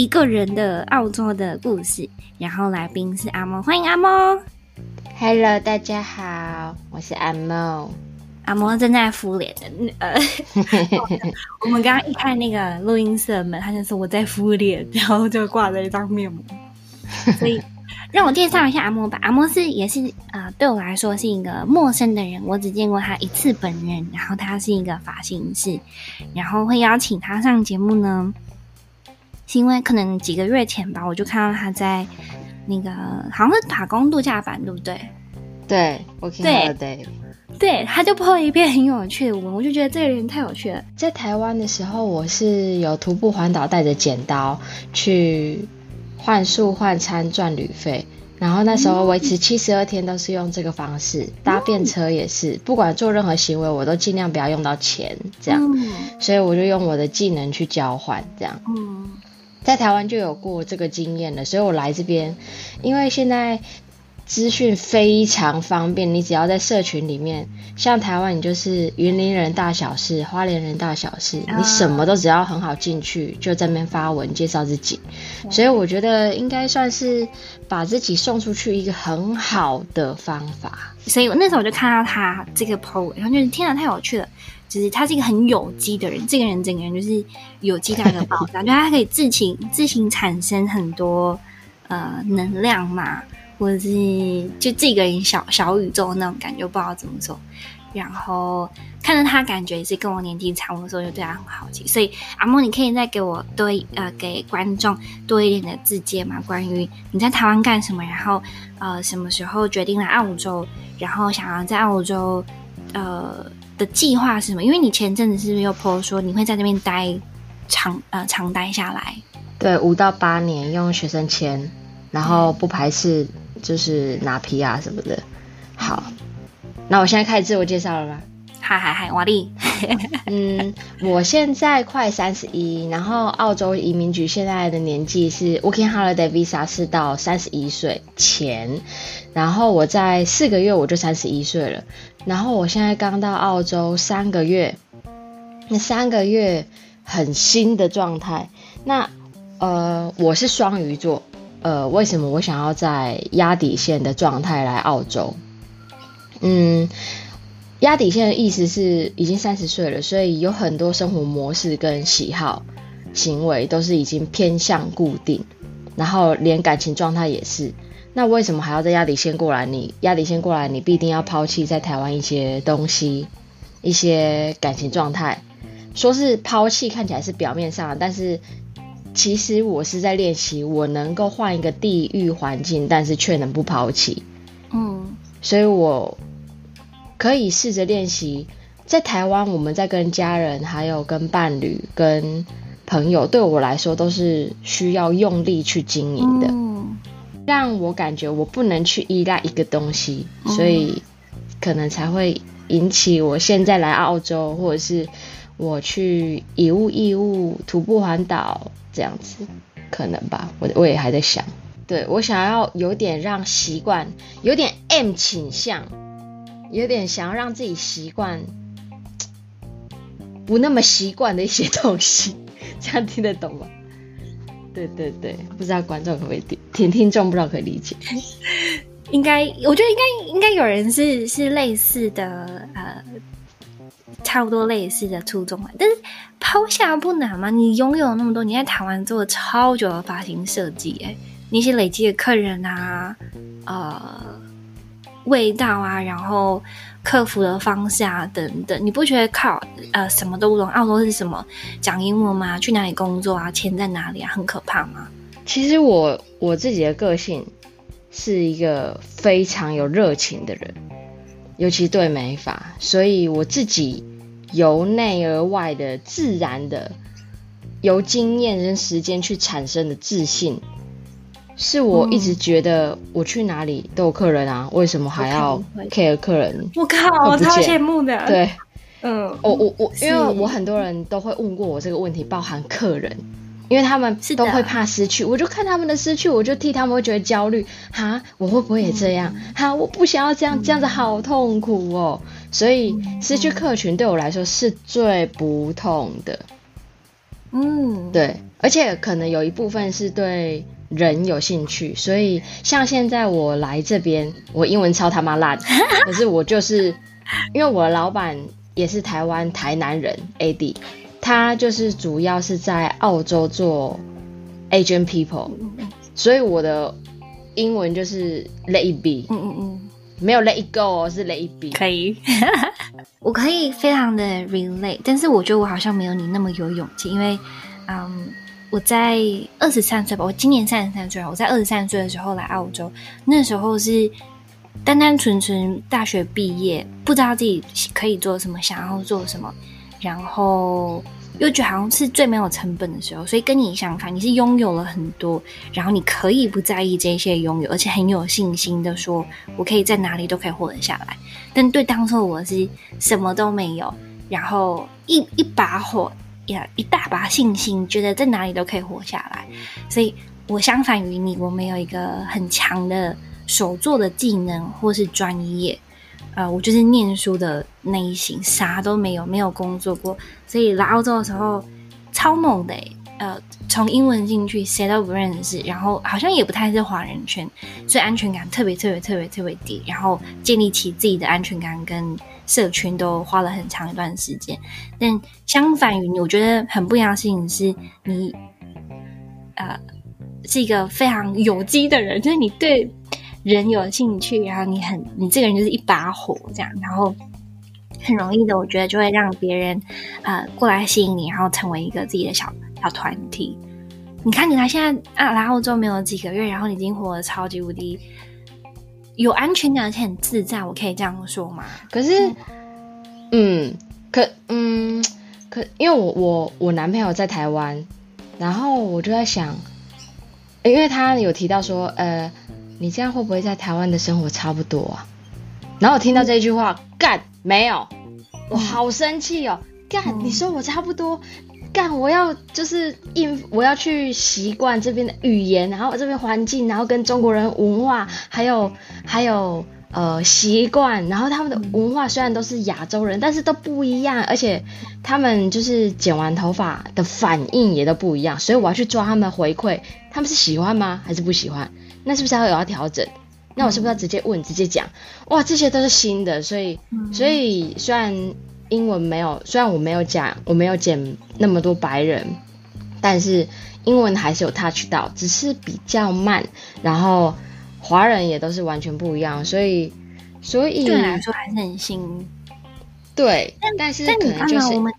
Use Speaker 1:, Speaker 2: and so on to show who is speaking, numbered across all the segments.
Speaker 1: 一个人的澳洲的故事。然后来宾是阿莫，欢迎阿莫。
Speaker 2: Hello，大家好，我是阿莫。
Speaker 1: 阿莫正在敷脸的，呃，我们刚刚一开那个录音室的门，他就说我在敷脸，然后就挂着一张面膜。所以让我介绍一下阿莫吧。阿莫是也是啊、呃，对我来说是一个陌生的人，我只见过他一次本人。然后他是一个发型师，然后会邀请他上节目呢，是因为可能几个月前吧，我就看到他在那个好像是打工度假版，对不对？
Speaker 2: 对，我听到对。
Speaker 1: 对，他就 po 一篇很有趣的文，我就觉得这个人太有趣了。
Speaker 2: 在台湾的时候，我是有徒步环岛，带着剪刀去换宿换餐赚旅费，然后那时候维持七十二天都是用这个方式，搭便车也是，不管做任何行为，我都尽量不要用到钱，这样，所以我就用我的技能去交换，这样。在台湾就有过这个经验了，所以我来这边，因为现在。资讯非常方便，你只要在社群里面，像台湾，你就是云林人大小事，花莲人大小事，你什么都只要很好进去，就在那边发文介绍自己。所以我觉得应该算是把自己送出去一个很好的方法。
Speaker 1: 所以我那时候我就看到他这个 po，然后就是天哪，太有趣了！就是他是一个很有机的人，这个人整个人就是有机大的爆炸，就他可以自行自行产生很多呃能量嘛。或者是就这个人小小宇宙那种感觉，不知道怎么说。然后看着他，感觉也是跟我年纪差不多的时候，就对他很好奇。所以阿莫，你可以再给我多呃给观众多一点的自介吗？关于你在台湾干什么，然后呃什么时候决定来澳洲，然后想要在澳洲呃的计划是什么？因为你前阵子是不是又 po 说你会在那边待长呃长待下来？
Speaker 2: 对，五到八年用学生签，然后不排斥。就是拿皮啊什么的，好，那我现在开始自我介绍了吧？
Speaker 1: 嗨嗨嗨，瓦力。
Speaker 2: 嗯，我现在快三十一，然后澳洲移民局现在的年纪是 Working Holiday Visa 是到三十一岁前，然后我在四个月我就三十一岁了，然后我现在刚到澳洲三个月，那三个月很新的状态，那呃我是双鱼座。呃，为什么我想要在压底线的状态来澳洲？嗯，压底线的意思是已经三十岁了，所以有很多生活模式跟喜好、行为都是已经偏向固定，然后连感情状态也是。那为什么还要在压底线过来？你压底线过来，你必定要抛弃在台湾一些东西、一些感情状态。说是抛弃，看起来是表面上，但是。其实我是在练习，我能够换一个地域环境，但是却能不抛弃。嗯，所以我可以试着练习，在台湾，我们在跟家人、还有跟伴侣、跟朋友，对我来说都是需要用力去经营的，嗯，让我感觉我不能去依赖一个东西，所以可能才会引起我现在来澳洲，或者是我去以物易物、徒步环岛。这样子可能吧，我我也还在想，对，我想要有点让习惯，有点 M 倾向，有点想要让自己习惯不那么习惯的一些东西，这样听得懂吗？对对对，不知道观众可不可以听，听听众不知道可以理解，
Speaker 1: 应该我觉得应该应该有人是是类似的呃。差不多类似的初衷，但是抛下不难吗？你拥有那么多，你在台湾做了超久的发型设计，哎，那些累积的客人啊，呃，味道啊，然后客服的方式啊，等等，你不觉得靠呃什么都不懂？澳洲是什么？讲英文吗？去哪里工作啊？钱在哪里啊？很可怕吗？
Speaker 2: 其实我我自己的个性是一个非常有热情的人。尤其对美发，所以我自己由内而外的自然的，由经验跟时间去产生的自信，是我一直觉得我去哪里都有客人啊，为什么还要 care 客人？
Speaker 1: 我靠，我超羡慕的。
Speaker 2: 对，嗯，我我我，因为我很多人都会问过我这个问题，包含客人。因为他们都会怕失去，我就看他们的失去，我就替他们会觉得焦虑。哈，我会不会也这样？哈，我不想要这样，这样子好痛苦哦。所以失去客群对我来说是最不痛的。
Speaker 1: 嗯，
Speaker 2: 对，而且可能有一部分是对人有兴趣，所以像现在我来这边，我英文超他妈烂，可是我就是因为我的老板也是台湾台南人 AD，他就是主要是在澳洲做 Asian people，所以我的英文就是 Let it be，
Speaker 1: 嗯嗯嗯，
Speaker 2: 没有 Let it go 哦，是 Let it be，
Speaker 1: 可以。我可以非常的 relate，但是我觉得我好像没有你那么有勇气，因为，嗯，我在二十三岁吧，我今年三十三岁，我在二十三岁的时候来澳洲，那时候是单单纯纯大学毕业，不知道自己可以做什么，想要做什么，然后。又觉得好像是最没有成本的时候，所以跟你相反，你是拥有了很多，然后你可以不在意这些拥有，而且很有信心的说，我可以在哪里都可以活得下来。但对当初我是什么都没有，然后一一把火呀，一大把信心，觉得在哪里都可以活下来。所以我相反于你，我没有一个很强的手作的技能或是专业。呃，我就是念书的那一型，啥都没有，没有工作过，所以来澳洲的时候超猛的，呃，从英文进去，谁都不认识，然后好像也不太是华人圈，所以安全感特别特别特别特别低，然后建立起自己的安全感跟社群都花了很长一段时间。但相反于你，我觉得很不一样的事情是你，呃，是一个非常有机的人，就是你对。人有兴趣，然后你很，你这个人就是一把火这样，然后很容易的，我觉得就会让别人呃过来吸引你，然后成为一个自己的小小团体。你看，你来现在啊来澳洲没有几个月，然后你已经活得超级无敌有安全感，而且很自在，我可以这样说吗？
Speaker 2: 可是，嗯，嗯，可嗯可，因为我我我男朋友在台湾，然后我就在想，因为他有提到说，呃。你这样会不会在台湾的生活差不多啊？然后我听到这一句话，干没有，我好生气哦！干，你说我差不多，干我要就是应我要去习惯这边的语言，然后这边环境，然后跟中国人文化，还有还有呃习惯，然后他们的文化虽然都是亚洲人，但是都不一样，而且他们就是剪完头发的反应也都不一样，所以我要去抓他们的回馈，他们是喜欢吗？还是不喜欢？那是不是还有要调整？那我是不是要直接问、嗯、直接讲？哇，这些都是新的，所以，嗯、所以虽然英文没有，虽然我没有讲，我没有剪那么多白人，但是英文还是有 touch 到，只是比较慢。然后华人也都是完全不一样，所以，所以
Speaker 1: 对来说还是很新。
Speaker 2: 对，但但是可能就是
Speaker 1: 我们，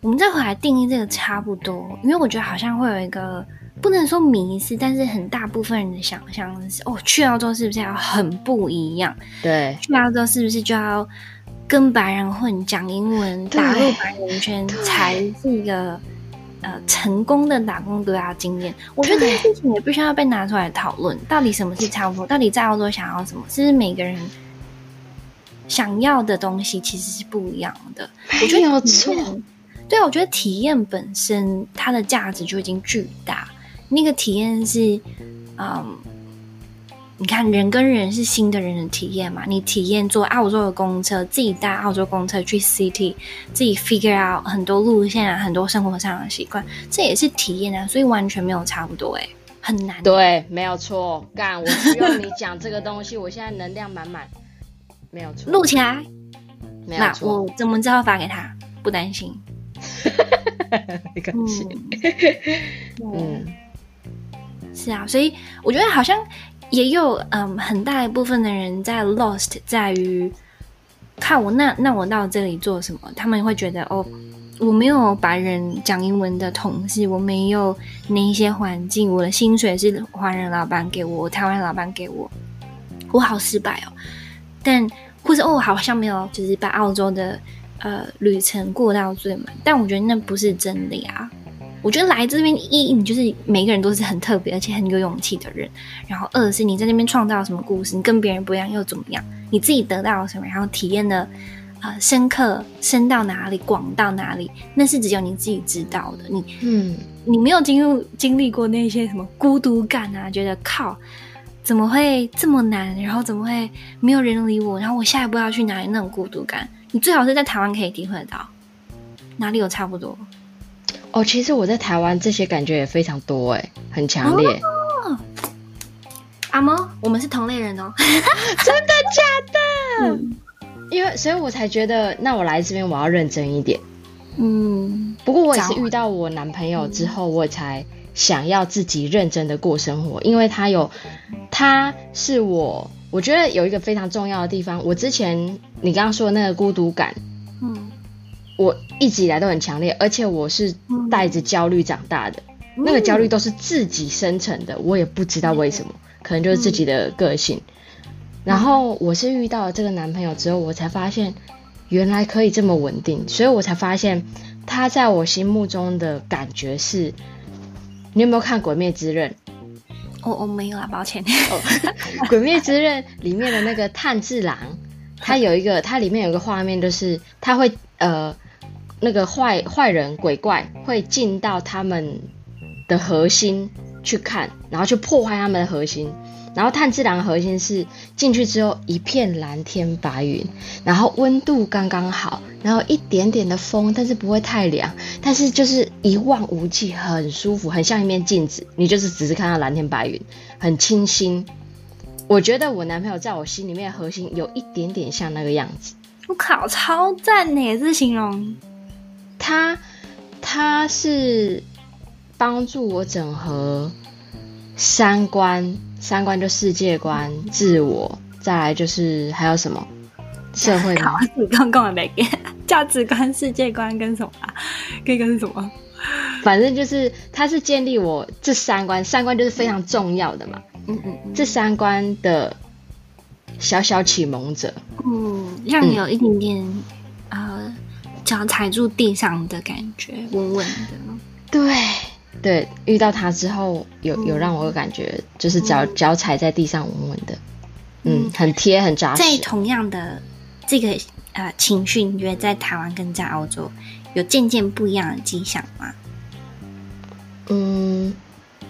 Speaker 1: 我们再回来定义这个差不多，因为我觉得好像会有一个。不能说迷失，但是很大部分人的想象是：哦，去澳洲是不是要很不一样？
Speaker 2: 对，
Speaker 1: 去澳洲是不是就要跟白人混，讲英文，打入白人圈，才是一个呃成功的打工度假经验？我觉得这件事情也必须要被拿出来讨论，到底什么是差不多？到底在澳洲想要什么？是不是每个人想要的东西其实是不一样的？我觉得
Speaker 2: 没有错。
Speaker 1: 对，我觉得体验本身它的价值就已经巨大。那个体验是，嗯，你看人跟人是新的人的体验嘛？你体验坐澳洲的公车，自己搭澳洲公车去 City，自己 figure out 很多路线啊，很多生活上的习惯，这也是体验啊，所以完全没有差不多哎、欸，很难。
Speaker 2: 对，没有错。干，我需要你讲这个东西，我现在能量满满，没有错。
Speaker 1: 录起来，
Speaker 2: 没有错。
Speaker 1: 那我怎么知道发给他？不担心。
Speaker 2: 没关系。嗯。嗯
Speaker 1: 是啊，所以我觉得好像也有嗯很大一部分的人在 lost 在于看我那那我到这里做什么？他们会觉得哦，我没有白人讲英文的同事，我没有那一些环境，我的薪水是华人老板给我，台湾老板给我，我好失败哦。但或者哦，好像没有就是把澳洲的呃旅程过到最满，但我觉得那不是真理啊。我觉得来这边一，你就是每个人都是很特别而且很有勇气的人。然后二是你在那边创造什么故事，你跟别人不一样又怎么样？你自己得到了什么？然后体验的呃深刻深到哪里，广到哪里？那是只有你自己知道的。你嗯，你没有经历经历过那些什么孤独感啊？觉得靠，怎么会这么难？然后怎么会没有人理我？然后我下一步要去哪里？那种孤独感，你最好是在台湾可以体会得到。哪里有差不多？
Speaker 2: 哦，其实我在台湾这些感觉也非常多哎，很强烈。
Speaker 1: 哦、阿猫，我们是同类人哦。
Speaker 2: 真的假的？嗯、因为所以我才觉得，那我来这边我要认真一点。嗯，不过我也是遇到我男朋友之后，我才想要自己认真的过生活，因为他有，他是我，我觉得有一个非常重要的地方。我之前你刚刚说的那个孤独感，嗯，我一直以来都很强烈，而且我是带着焦虑长大的，嗯、那个焦虑都是自己生成的，我也不知道为什么，可能就是自己的个性。然后我是遇到了这个男朋友之后，我才发现。原来可以这么稳定，所以我才发现他在我心目中的感觉是。你有没有看《鬼灭之刃》？
Speaker 1: 我我没有啊，抱歉。
Speaker 2: 哦，《鬼灭之刃》里面的那个炭治郎，他有一个，他里面有一个画面，就是他会呃，那个坏坏人鬼怪会进到他们的核心去看，然后去破坏他们的核心。然后炭治郎的核心是进去之后一片蓝天白云，然后温度刚刚好，然后一点点的风，但是不会太凉，但是就是一望无际，很舒服，很像一面镜子。你就是只是看到蓝天白云，很清新。我觉得我男朋友在我心里面的核心有一点点像那个样子。
Speaker 1: 我靠，超赞呢！这形容
Speaker 2: 他，他是帮助我整合三观。三观就世界观、自我，再来就是还有什么社会
Speaker 1: 吗？刚刚讲的那个价值观、世界观跟什么啊？这个是什么？
Speaker 2: 反正就是他是建立我这三观，三观就是非常重要的嘛。嗯嗯，嗯这三观的小小启蒙者，
Speaker 1: 嗯，让你有一点点、嗯、呃脚踩住地上的感觉，稳稳的。
Speaker 2: 对。对，遇到他之后，有有让我感觉，就是脚脚踩在地上稳稳的，嗯，很贴很扎实。
Speaker 1: 在同样的这个呃情绪，你觉得在台湾跟在澳洲有渐渐不一样的迹象吗？
Speaker 2: 嗯，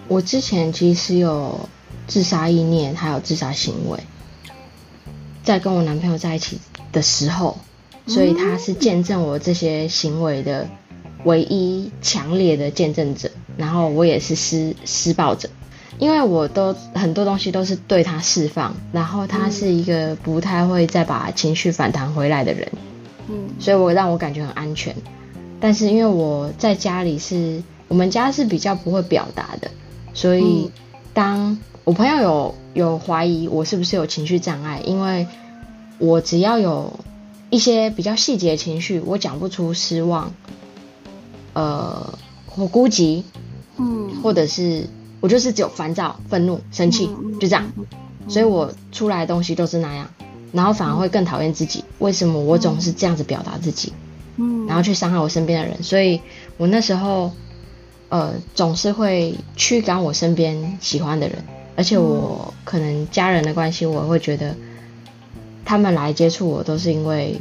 Speaker 2: 我之前其实有自杀意念，还有自杀行为，在跟我男朋友在一起的时候，所以他是见证我这些行为的唯一强烈的见证者。然后我也是施施暴者，因为我都很多东西都是对他释放，然后他是一个不太会再把情绪反弹回来的人，嗯，所以我让我感觉很安全。但是因为我在家里是我们家是比较不会表达的，所以当我朋友有有怀疑我是不是有情绪障碍，因为我只要有一些比较细节的情绪，我讲不出失望，呃，或孤寂。嗯，或者是我就是只有烦躁、愤怒、生气，嗯、就这样，嗯、所以我出来的东西都是那样，然后反而会更讨厌自己。为什么我总是这样子表达自己？嗯，然后去伤害我身边的人，所以我那时候呃总是会驱赶我身边喜欢的人，而且我可能家人的关系，我会觉得他们来接触我都是因为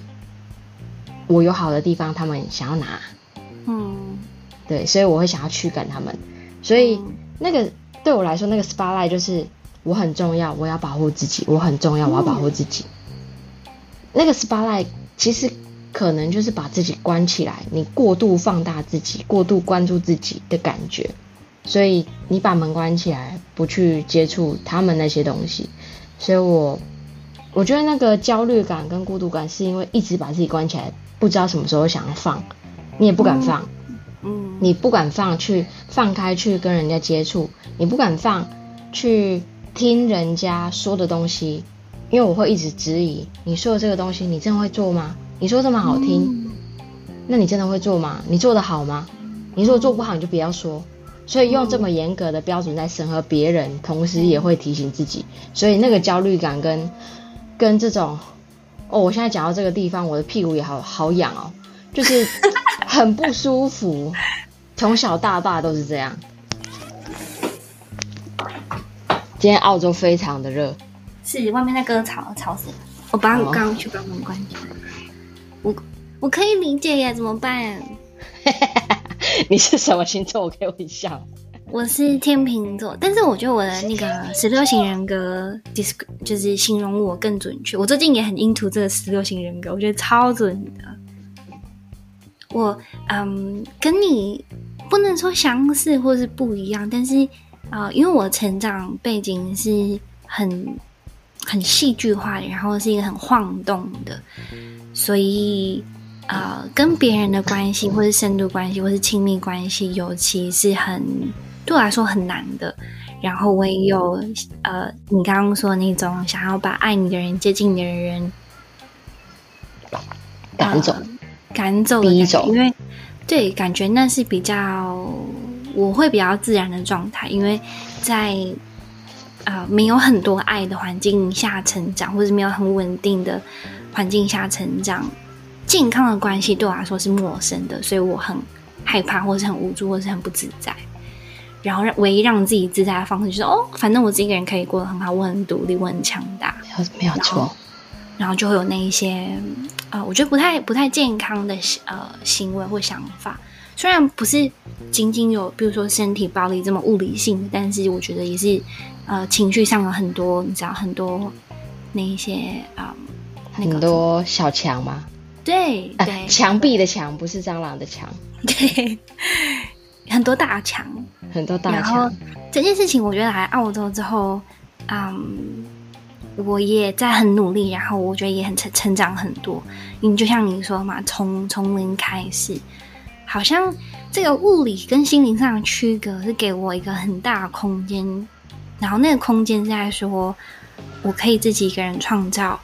Speaker 2: 我有好的地方，他们想要拿。嗯对，所以我会想要驱赶他们，所以那个对我来说，那个 spotlight 就是我很重要，我要保护自己，我很重要，我要保护自己。那个 spotlight 其实可能就是把自己关起来，你过度放大自己，过度关注自己的感觉，所以你把门关起来，不去接触他们那些东西。所以我我觉得那个焦虑感跟孤独感是因为一直把自己关起来，不知道什么时候想要放，你也不敢放。嗯，你不敢放去放开去跟人家接触，你不敢放去听人家说的东西，因为我会一直质疑你说的这个东西，你真的会做吗？你说这么好听，嗯、那你真的会做吗？你做得好吗？你说做不好，你就不要说。所以用这么严格的标准在审核别人，同时也会提醒自己，所以那个焦虑感跟跟这种，哦，我现在讲到这个地方，我的屁股也好好痒哦，就是。很不舒服，从小到大都是这样。今天澳洲非常的热，
Speaker 1: 是外面那个吵吵死了。我把我刚刚去把门关起来。我我可以理解呀，怎么办？
Speaker 2: 你是什么星座？我可以问一下。
Speaker 1: 我是天秤座，但是我觉得我的那个十六型人格就是形容我更准确。我最近也很 into 这个十六型人格，我觉得超准的。我嗯，跟你不能说相似或是不一样，但是啊、因为我成长背景是很很戏剧化的，然后是一个很晃动的，所以呃，跟别人的关系，或是深度关系，或是亲密关系，尤其是很对我来说很难的。然后我也有呃，你刚刚说的那种想要把爱你的人、接近你的人
Speaker 2: 赶走、
Speaker 1: 赶走、
Speaker 2: 逼走，
Speaker 1: 因为。对，感觉那是比较我会比较自然的状态，因为在啊、呃、没有很多爱的环境下成长，或者是没有很稳定的环境下成长，健康的关系对我来说是陌生的，所以我很害怕，或是很无助，或是很不自在。然后让唯一让自己自在的方式就是哦，反正我自己一个人可以过得很好，我很独立，我很强大，
Speaker 2: 没有错。
Speaker 1: 然后就会有那一些。呃，我觉得不太不太健康的呃行为或想法，虽然不是仅仅有，比如说身体暴力这么物理性的，但是我觉得也是呃情绪上有很多，你知道很多那一些啊、呃那个，
Speaker 2: 很多小墙吗？
Speaker 1: 对对，
Speaker 2: 墙壁的墙不是蟑螂的墙，
Speaker 1: 对，很多大墙，
Speaker 2: 很多大墙。
Speaker 1: 然后这件事情，我觉得来澳洲之后，嗯。我也在很努力，然后我觉得也很成成长很多。你就像你说嘛，从从零开始，好像这个物理跟心灵上的区隔是给我一个很大的空间，然后那个空间是在说，我可以自己一个人创造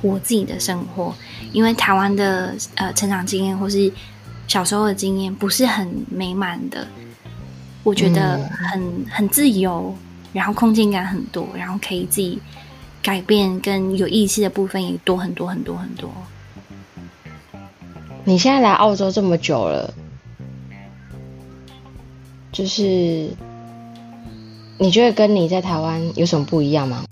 Speaker 1: 我自己的生活。因为台湾的呃成长经验或是小时候的经验不是很美满的，我觉得很、嗯、很自由，然后空间感很多，然后可以自己。改变跟有意识的部分也多很多很多很多。
Speaker 2: 你现在来澳洲这么久了，就是你觉得跟你在台湾有什么不一样吗？